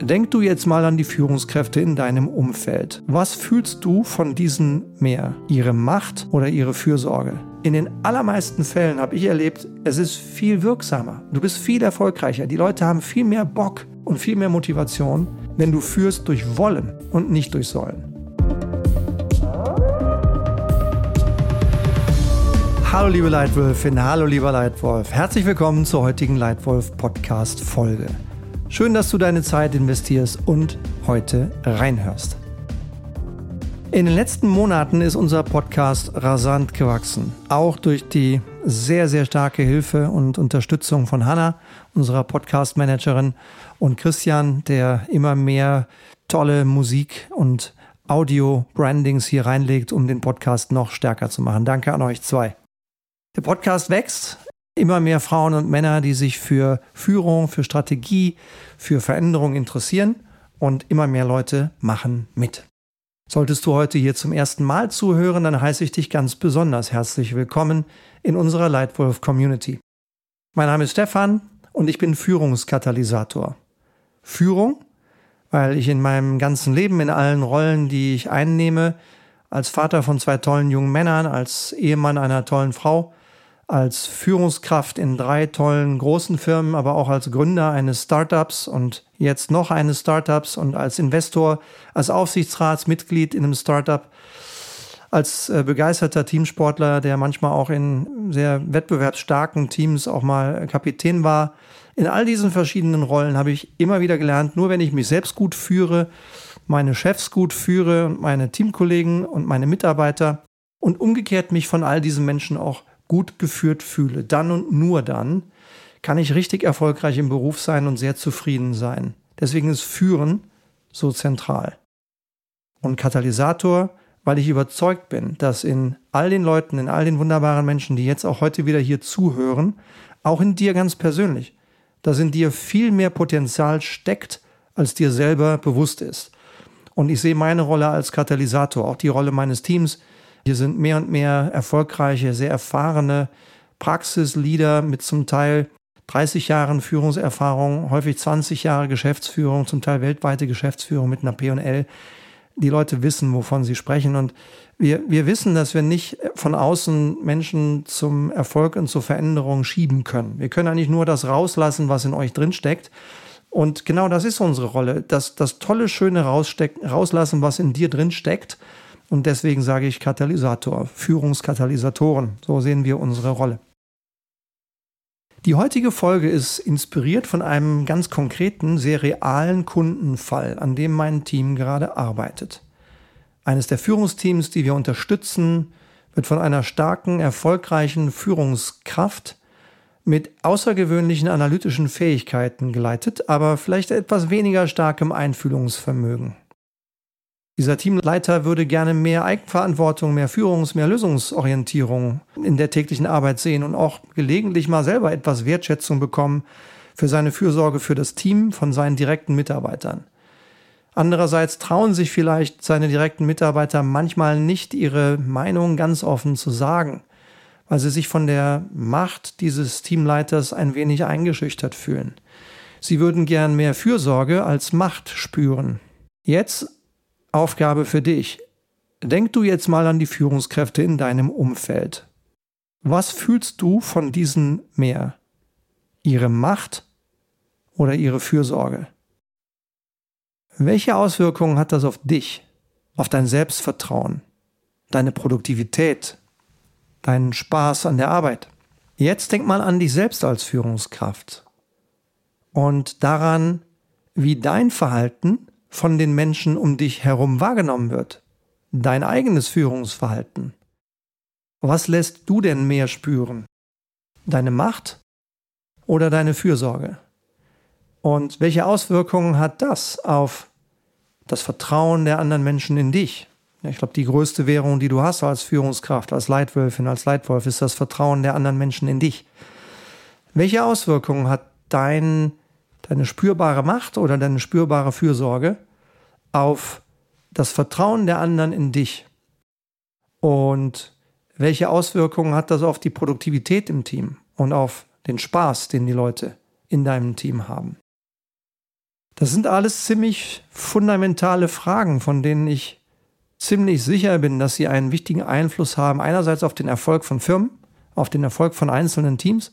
Denk du jetzt mal an die Führungskräfte in deinem Umfeld. Was fühlst du von diesen mehr? Ihre Macht oder ihre Fürsorge? In den allermeisten Fällen habe ich erlebt, es ist viel wirksamer. Du bist viel erfolgreicher. Die Leute haben viel mehr Bock und viel mehr Motivation, wenn du führst durch Wollen und nicht durch Sollen. Hallo liebe Leitwölfin, hallo lieber Leitwolf. Herzlich willkommen zur heutigen Leitwolf Podcast Folge. Schön, dass du deine Zeit investierst und heute reinhörst. In den letzten Monaten ist unser Podcast rasant gewachsen, auch durch die sehr, sehr starke Hilfe und Unterstützung von Hanna, unserer Podcast-Managerin, und Christian, der immer mehr tolle Musik und Audio-Brandings hier reinlegt, um den Podcast noch stärker zu machen. Danke an euch zwei. Der Podcast wächst immer mehr Frauen und Männer, die sich für Führung, für Strategie, für Veränderung interessieren und immer mehr Leute machen mit. Solltest du heute hier zum ersten Mal zuhören, dann heiße ich dich ganz besonders herzlich willkommen in unserer Leitwolf Community. Mein Name ist Stefan und ich bin Führungskatalysator. Führung, weil ich in meinem ganzen Leben in allen Rollen, die ich einnehme, als Vater von zwei tollen jungen Männern, als Ehemann einer tollen Frau, als Führungskraft in drei tollen großen Firmen, aber auch als Gründer eines Startups und jetzt noch eines Startups und als Investor, als Aufsichtsratsmitglied in einem Startup, als äh, begeisterter Teamsportler, der manchmal auch in sehr wettbewerbsstarken Teams auch mal Kapitän war. In all diesen verschiedenen Rollen habe ich immer wieder gelernt, nur wenn ich mich selbst gut führe, meine Chefs gut führe und meine Teamkollegen und meine Mitarbeiter und umgekehrt mich von all diesen Menschen auch gut geführt fühle, dann und nur dann kann ich richtig erfolgreich im Beruf sein und sehr zufrieden sein. Deswegen ist Führen so zentral. Und Katalysator, weil ich überzeugt bin, dass in all den Leuten, in all den wunderbaren Menschen, die jetzt auch heute wieder hier zuhören, auch in dir ganz persönlich, dass in dir viel mehr Potenzial steckt, als dir selber bewusst ist. Und ich sehe meine Rolle als Katalysator, auch die Rolle meines Teams, hier sind mehr und mehr erfolgreiche, sehr erfahrene Praxisleader mit zum Teil 30 Jahren Führungserfahrung, häufig 20 Jahre Geschäftsführung, zum Teil weltweite Geschäftsführung mit einer P&L. Die Leute wissen, wovon sie sprechen. Und wir, wir wissen, dass wir nicht von außen Menschen zum Erfolg und zur Veränderung schieben können. Wir können eigentlich nur das rauslassen, was in euch drinsteckt. Und genau das ist unsere Rolle. Das, das tolle, schöne rauslassen, was in dir drin steckt und deswegen sage ich Katalysator, Führungskatalysatoren. So sehen wir unsere Rolle. Die heutige Folge ist inspiriert von einem ganz konkreten, sehr realen Kundenfall, an dem mein Team gerade arbeitet. Eines der Führungsteams, die wir unterstützen, wird von einer starken, erfolgreichen Führungskraft mit außergewöhnlichen analytischen Fähigkeiten geleitet, aber vielleicht etwas weniger starkem Einfühlungsvermögen. Dieser Teamleiter würde gerne mehr Eigenverantwortung, mehr Führungs-, mehr Lösungsorientierung in der täglichen Arbeit sehen und auch gelegentlich mal selber etwas Wertschätzung bekommen für seine Fürsorge für das Team von seinen direkten Mitarbeitern. Andererseits trauen sich vielleicht seine direkten Mitarbeiter manchmal nicht, ihre Meinung ganz offen zu sagen, weil sie sich von der Macht dieses Teamleiters ein wenig eingeschüchtert fühlen. Sie würden gern mehr Fürsorge als Macht spüren. Jetzt Aufgabe für dich. Denk du jetzt mal an die Führungskräfte in deinem Umfeld. Was fühlst du von diesen mehr? Ihre Macht oder ihre Fürsorge? Welche Auswirkungen hat das auf dich, auf dein Selbstvertrauen, deine Produktivität, deinen Spaß an der Arbeit? Jetzt denk mal an dich selbst als Führungskraft und daran, wie dein Verhalten von den Menschen um dich herum wahrgenommen wird. Dein eigenes Führungsverhalten. Was lässt du denn mehr spüren? Deine Macht oder deine Fürsorge? Und welche Auswirkungen hat das auf das Vertrauen der anderen Menschen in dich? Ich glaube, die größte Währung, die du hast als Führungskraft, als Leitwölfin, als Leitwolf, ist das Vertrauen der anderen Menschen in dich. Welche Auswirkungen hat dein deine spürbare Macht oder deine spürbare Fürsorge auf das Vertrauen der anderen in dich? Und welche Auswirkungen hat das auf die Produktivität im Team und auf den Spaß, den die Leute in deinem Team haben? Das sind alles ziemlich fundamentale Fragen, von denen ich ziemlich sicher bin, dass sie einen wichtigen Einfluss haben. Einerseits auf den Erfolg von Firmen, auf den Erfolg von einzelnen Teams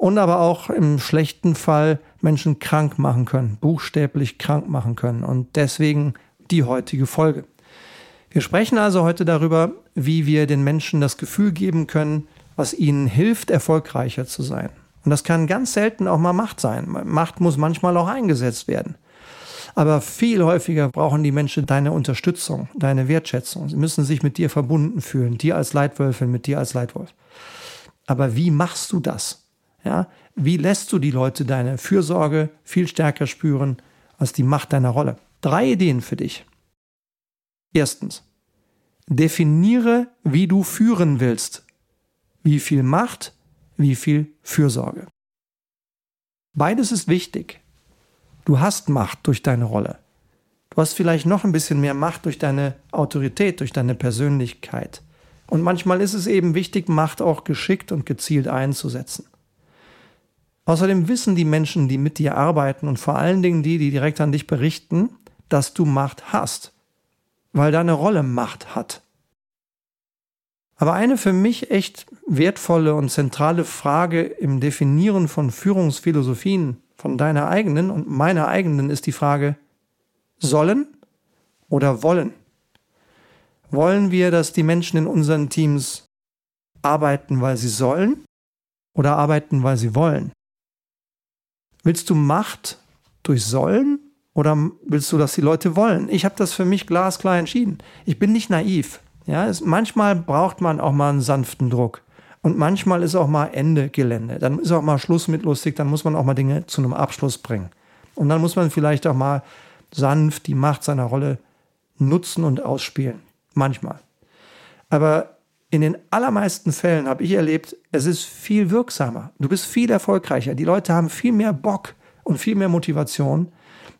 und aber auch im schlechten Fall Menschen krank machen können, buchstäblich krank machen können. Und deswegen die heutige Folge. Wir sprechen also heute darüber, wie wir den Menschen das Gefühl geben können, was ihnen hilft, erfolgreicher zu sein. Und das kann ganz selten auch mal Macht sein. Macht muss manchmal auch eingesetzt werden. Aber viel häufiger brauchen die Menschen deine Unterstützung, deine Wertschätzung. Sie müssen sich mit dir verbunden fühlen, dir als Leitwölfin, mit dir als Leitwolf. Aber wie machst du das? Ja, wie lässt du die Leute deine Fürsorge viel stärker spüren als die Macht deiner Rolle? Drei Ideen für dich. Erstens, definiere, wie du führen willst. Wie viel Macht, wie viel Fürsorge. Beides ist wichtig. Du hast Macht durch deine Rolle. Du hast vielleicht noch ein bisschen mehr Macht durch deine Autorität, durch deine Persönlichkeit. Und manchmal ist es eben wichtig, Macht auch geschickt und gezielt einzusetzen. Außerdem wissen die Menschen, die mit dir arbeiten und vor allen Dingen die, die direkt an dich berichten, dass du Macht hast, weil deine Rolle Macht hat. Aber eine für mich echt wertvolle und zentrale Frage im Definieren von Führungsphilosophien, von deiner eigenen und meiner eigenen, ist die Frage, sollen oder wollen? Wollen wir, dass die Menschen in unseren Teams arbeiten, weil sie sollen oder arbeiten, weil sie wollen? Willst du Macht durch Sollen oder willst du, dass die Leute wollen? Ich habe das für mich glasklar entschieden. Ich bin nicht naiv. Ja, es, manchmal braucht man auch mal einen sanften Druck. Und manchmal ist auch mal Ende Gelände. Dann ist auch mal Schluss mit lustig. Dann muss man auch mal Dinge zu einem Abschluss bringen. Und dann muss man vielleicht auch mal sanft die Macht seiner Rolle nutzen und ausspielen. Manchmal. Aber in den allermeisten Fällen habe ich erlebt, es ist viel wirksamer. Du bist viel erfolgreicher. Die Leute haben viel mehr Bock und viel mehr Motivation,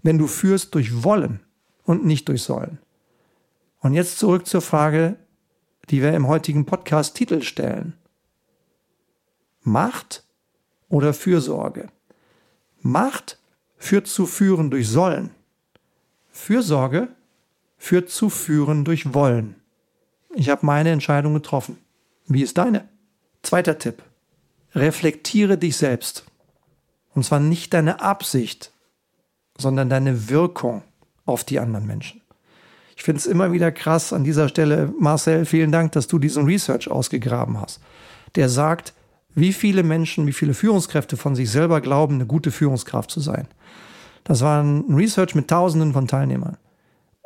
wenn du führst durch Wollen und nicht durch Sollen. Und jetzt zurück zur Frage, die wir im heutigen Podcast Titel stellen. Macht oder Fürsorge? Macht führt zu Führen durch Sollen. Fürsorge führt zu Führen durch Wollen. Ich habe meine Entscheidung getroffen. Wie ist deine? Zweiter Tipp. Reflektiere dich selbst. Und zwar nicht deine Absicht, sondern deine Wirkung auf die anderen Menschen. Ich finde es immer wieder krass an dieser Stelle, Marcel, vielen Dank, dass du diesen Research ausgegraben hast. Der sagt, wie viele Menschen, wie viele Führungskräfte von sich selber glauben, eine gute Führungskraft zu sein. Das war ein Research mit Tausenden von Teilnehmern.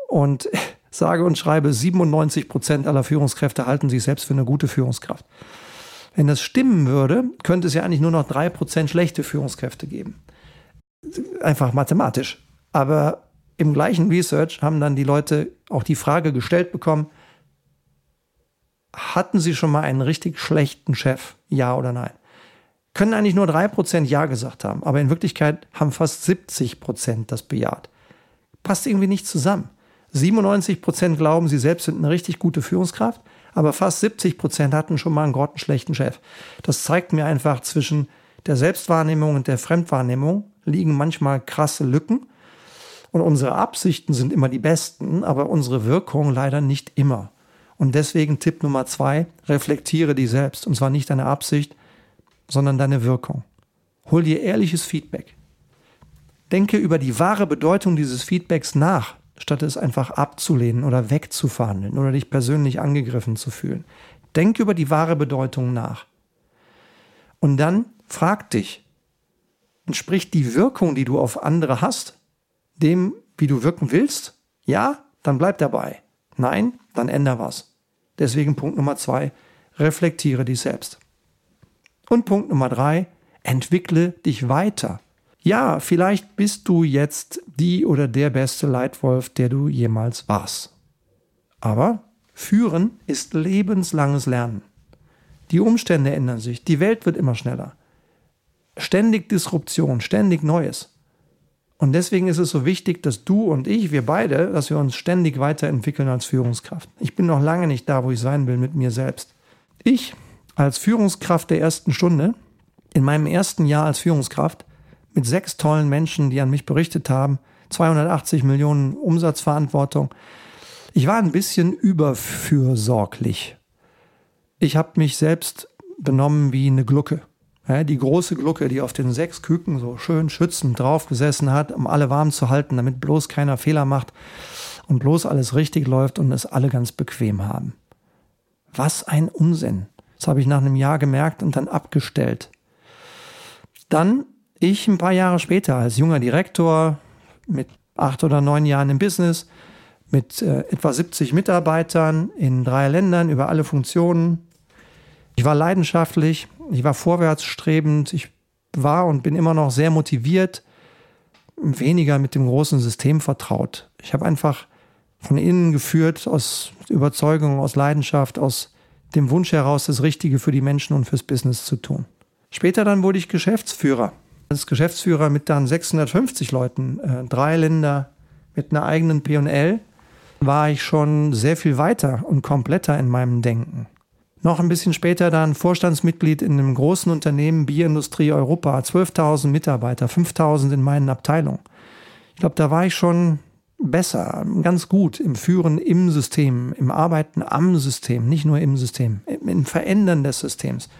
Und sage und schreibe, 97 Prozent aller Führungskräfte halten sich selbst für eine gute Führungskraft. Wenn das stimmen würde, könnte es ja eigentlich nur noch drei Prozent schlechte Führungskräfte geben. Einfach mathematisch. Aber im gleichen Research haben dann die Leute auch die Frage gestellt bekommen, hatten sie schon mal einen richtig schlechten Chef? Ja oder nein? Können eigentlich nur drei Prozent Ja gesagt haben, aber in Wirklichkeit haben fast 70 Prozent das bejaht. Passt irgendwie nicht zusammen. 97 Prozent glauben, sie selbst sind eine richtig gute Führungskraft, aber fast 70 Prozent hatten schon mal einen grottenschlechten Chef. Das zeigt mir einfach zwischen der Selbstwahrnehmung und der Fremdwahrnehmung liegen manchmal krasse Lücken und unsere Absichten sind immer die besten, aber unsere Wirkung leider nicht immer. Und deswegen Tipp Nummer zwei, reflektiere die selbst. Und zwar nicht deine Absicht, sondern deine Wirkung. Hol dir ehrliches Feedback. Denke über die wahre Bedeutung dieses Feedbacks nach, statt es einfach abzulehnen oder wegzuverhandeln oder dich persönlich angegriffen zu fühlen. Denk über die wahre Bedeutung nach. Und dann frag dich, entspricht die Wirkung, die du auf andere hast, dem, wie du wirken willst? Ja, dann bleib dabei. Nein, dann änder was. Deswegen Punkt Nummer zwei, reflektiere dich selbst. Und Punkt Nummer drei, entwickle dich weiter. Ja, vielleicht bist du jetzt die oder der beste Leitwolf, der du jemals warst. Aber führen ist lebenslanges Lernen. Die Umstände ändern sich, die Welt wird immer schneller. Ständig Disruption, ständig Neues. Und deswegen ist es so wichtig, dass du und ich, wir beide, dass wir uns ständig weiterentwickeln als Führungskraft. Ich bin noch lange nicht da, wo ich sein will mit mir selbst. Ich als Führungskraft der ersten Stunde, in meinem ersten Jahr als Führungskraft, mit sechs tollen Menschen, die an mich berichtet haben, 280 Millionen Umsatzverantwortung. Ich war ein bisschen überfürsorglich. Ich habe mich selbst benommen wie eine Glucke. Ja, die große Glucke, die auf den sechs Küken so schön schützend draufgesessen hat, um alle warm zu halten, damit bloß keiner Fehler macht und bloß alles richtig läuft und es alle ganz bequem haben. Was ein Unsinn. Das habe ich nach einem Jahr gemerkt und dann abgestellt. Dann ich ein paar Jahre später als junger Direktor mit acht oder neun Jahren im Business, mit äh, etwa 70 Mitarbeitern in drei Ländern über alle Funktionen. Ich war leidenschaftlich, ich war vorwärtsstrebend, ich war und bin immer noch sehr motiviert, weniger mit dem großen System vertraut. Ich habe einfach von innen geführt, aus Überzeugung, aus Leidenschaft, aus dem Wunsch heraus, das Richtige für die Menschen und fürs Business zu tun. Später dann wurde ich Geschäftsführer. Als Geschäftsführer mit dann 650 Leuten, äh, drei Länder mit einer eigenen P&L, war ich schon sehr viel weiter und kompletter in meinem Denken. Noch ein bisschen später dann Vorstandsmitglied in einem großen Unternehmen Bierindustrie Europa, 12.000 Mitarbeiter, 5.000 in meinen Abteilungen. Ich glaube, da war ich schon besser, ganz gut im Führen im System, im Arbeiten am System, nicht nur im System, im Verändern des Systems.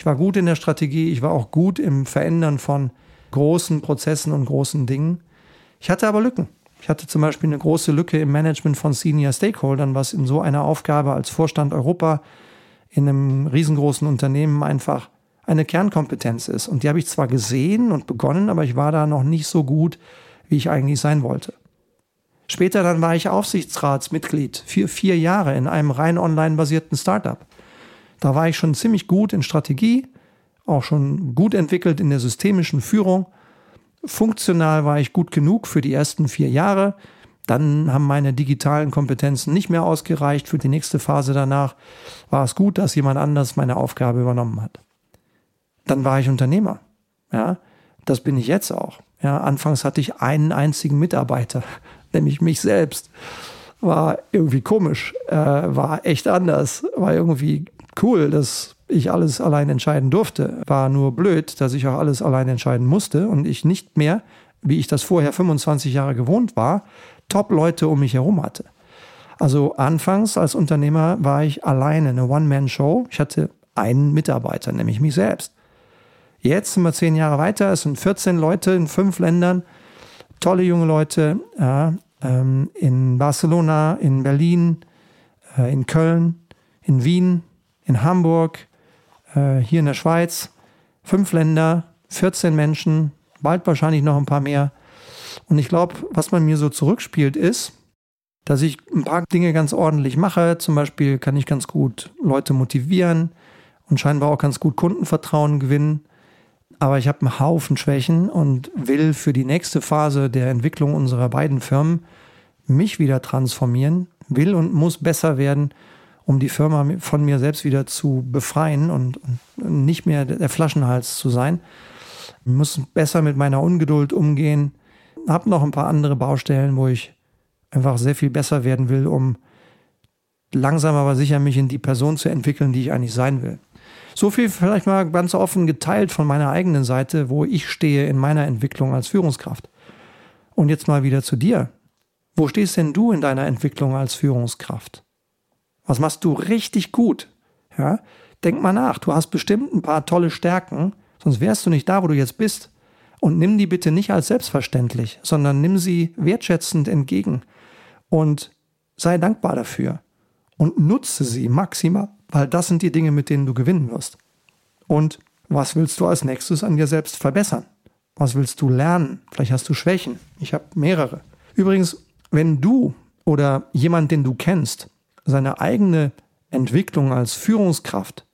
Ich war gut in der Strategie, ich war auch gut im Verändern von großen Prozessen und großen Dingen. Ich hatte aber Lücken. Ich hatte zum Beispiel eine große Lücke im Management von Senior Stakeholdern, was in so einer Aufgabe als Vorstand Europa in einem riesengroßen Unternehmen einfach eine Kernkompetenz ist. Und die habe ich zwar gesehen und begonnen, aber ich war da noch nicht so gut, wie ich eigentlich sein wollte. Später dann war ich Aufsichtsratsmitglied für vier Jahre in einem rein online basierten Startup. Da war ich schon ziemlich gut in Strategie, auch schon gut entwickelt in der systemischen Führung. Funktional war ich gut genug für die ersten vier Jahre. Dann haben meine digitalen Kompetenzen nicht mehr ausgereicht. Für die nächste Phase danach war es gut, dass jemand anders meine Aufgabe übernommen hat. Dann war ich Unternehmer. Ja, das bin ich jetzt auch. Ja, anfangs hatte ich einen einzigen Mitarbeiter, nämlich mich selbst. War irgendwie komisch, äh, war echt anders, war irgendwie cool, dass ich alles allein entscheiden durfte. War nur blöd, dass ich auch alles allein entscheiden musste und ich nicht mehr, wie ich das vorher 25 Jahre gewohnt war, Top-Leute um mich herum hatte. Also anfangs als Unternehmer war ich alleine eine One-Man-Show. Ich hatte einen Mitarbeiter, nämlich mich selbst. Jetzt sind wir zehn Jahre weiter, es sind 14 Leute in fünf Ländern, tolle junge Leute ja, ähm, in Barcelona, in Berlin, äh, in Köln, in Wien, in Hamburg, äh, hier in der Schweiz. Fünf Länder, 14 Menschen, bald wahrscheinlich noch ein paar mehr. Und ich glaube, was man mir so zurückspielt, ist, dass ich ein paar Dinge ganz ordentlich mache. Zum Beispiel kann ich ganz gut Leute motivieren und scheinbar auch ganz gut Kundenvertrauen gewinnen. Aber ich habe einen Haufen Schwächen und will für die nächste Phase der Entwicklung unserer beiden Firmen mich wieder transformieren, will und muss besser werden, um die Firma von mir selbst wieder zu befreien und, nicht mehr der Flaschenhals zu sein. Ich muss besser mit meiner Ungeduld umgehen, habe noch ein paar andere Baustellen, wo ich einfach sehr viel besser werden will, um langsam aber sicher mich in die Person zu entwickeln, die ich eigentlich sein will. So viel vielleicht mal ganz offen geteilt von meiner eigenen Seite, wo ich stehe in meiner Entwicklung als Führungskraft. Und jetzt mal wieder zu dir. Wo stehst denn du in deiner Entwicklung als Führungskraft? Was machst du richtig gut? Ja? Denk mal nach. Du hast bestimmt ein paar tolle Stärken, sonst wärst du nicht da, wo du jetzt bist. Und nimm die bitte nicht als selbstverständlich, sondern nimm sie wertschätzend entgegen und sei dankbar dafür und nutze sie maximal, weil das sind die Dinge, mit denen du gewinnen wirst. Und was willst du als nächstes an dir selbst verbessern? Was willst du lernen? Vielleicht hast du Schwächen. Ich habe mehrere. Übrigens, wenn du oder jemand, den du kennst, seine eigene Entwicklung als Führungskraft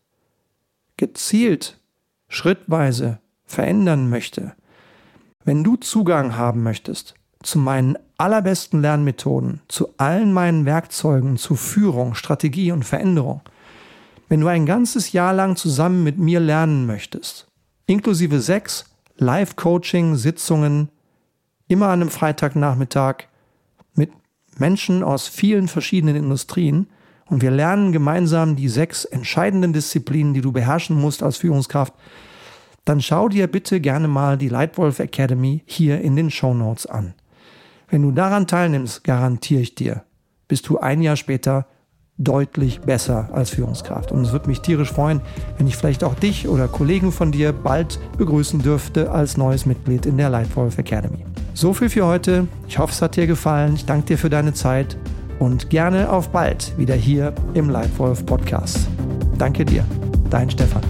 gezielt, schrittweise verändern möchte, wenn du Zugang haben möchtest zu meinen allerbesten Lernmethoden, zu allen meinen Werkzeugen zu Führung, Strategie und Veränderung, wenn du ein ganzes Jahr lang zusammen mit mir lernen möchtest, inklusive sechs Live-Coaching-Sitzungen, immer an einem Freitagnachmittag mit Menschen aus vielen verschiedenen Industrien, und wir lernen gemeinsam die sechs entscheidenden Disziplinen, die du beherrschen musst als Führungskraft, dann schau dir bitte gerne mal die Lightwolf Academy hier in den Show Notes an. Wenn du daran teilnimmst, garantiere ich dir, bist du ein Jahr später deutlich besser als Führungskraft. Und es würde mich tierisch freuen, wenn ich vielleicht auch dich oder Kollegen von dir bald begrüßen dürfte als neues Mitglied in der Lightwolf Academy. So viel für heute. Ich hoffe, es hat dir gefallen. Ich danke dir für deine Zeit und gerne auf bald wieder hier im Lightwolf Podcast. Danke dir, dein Stefan.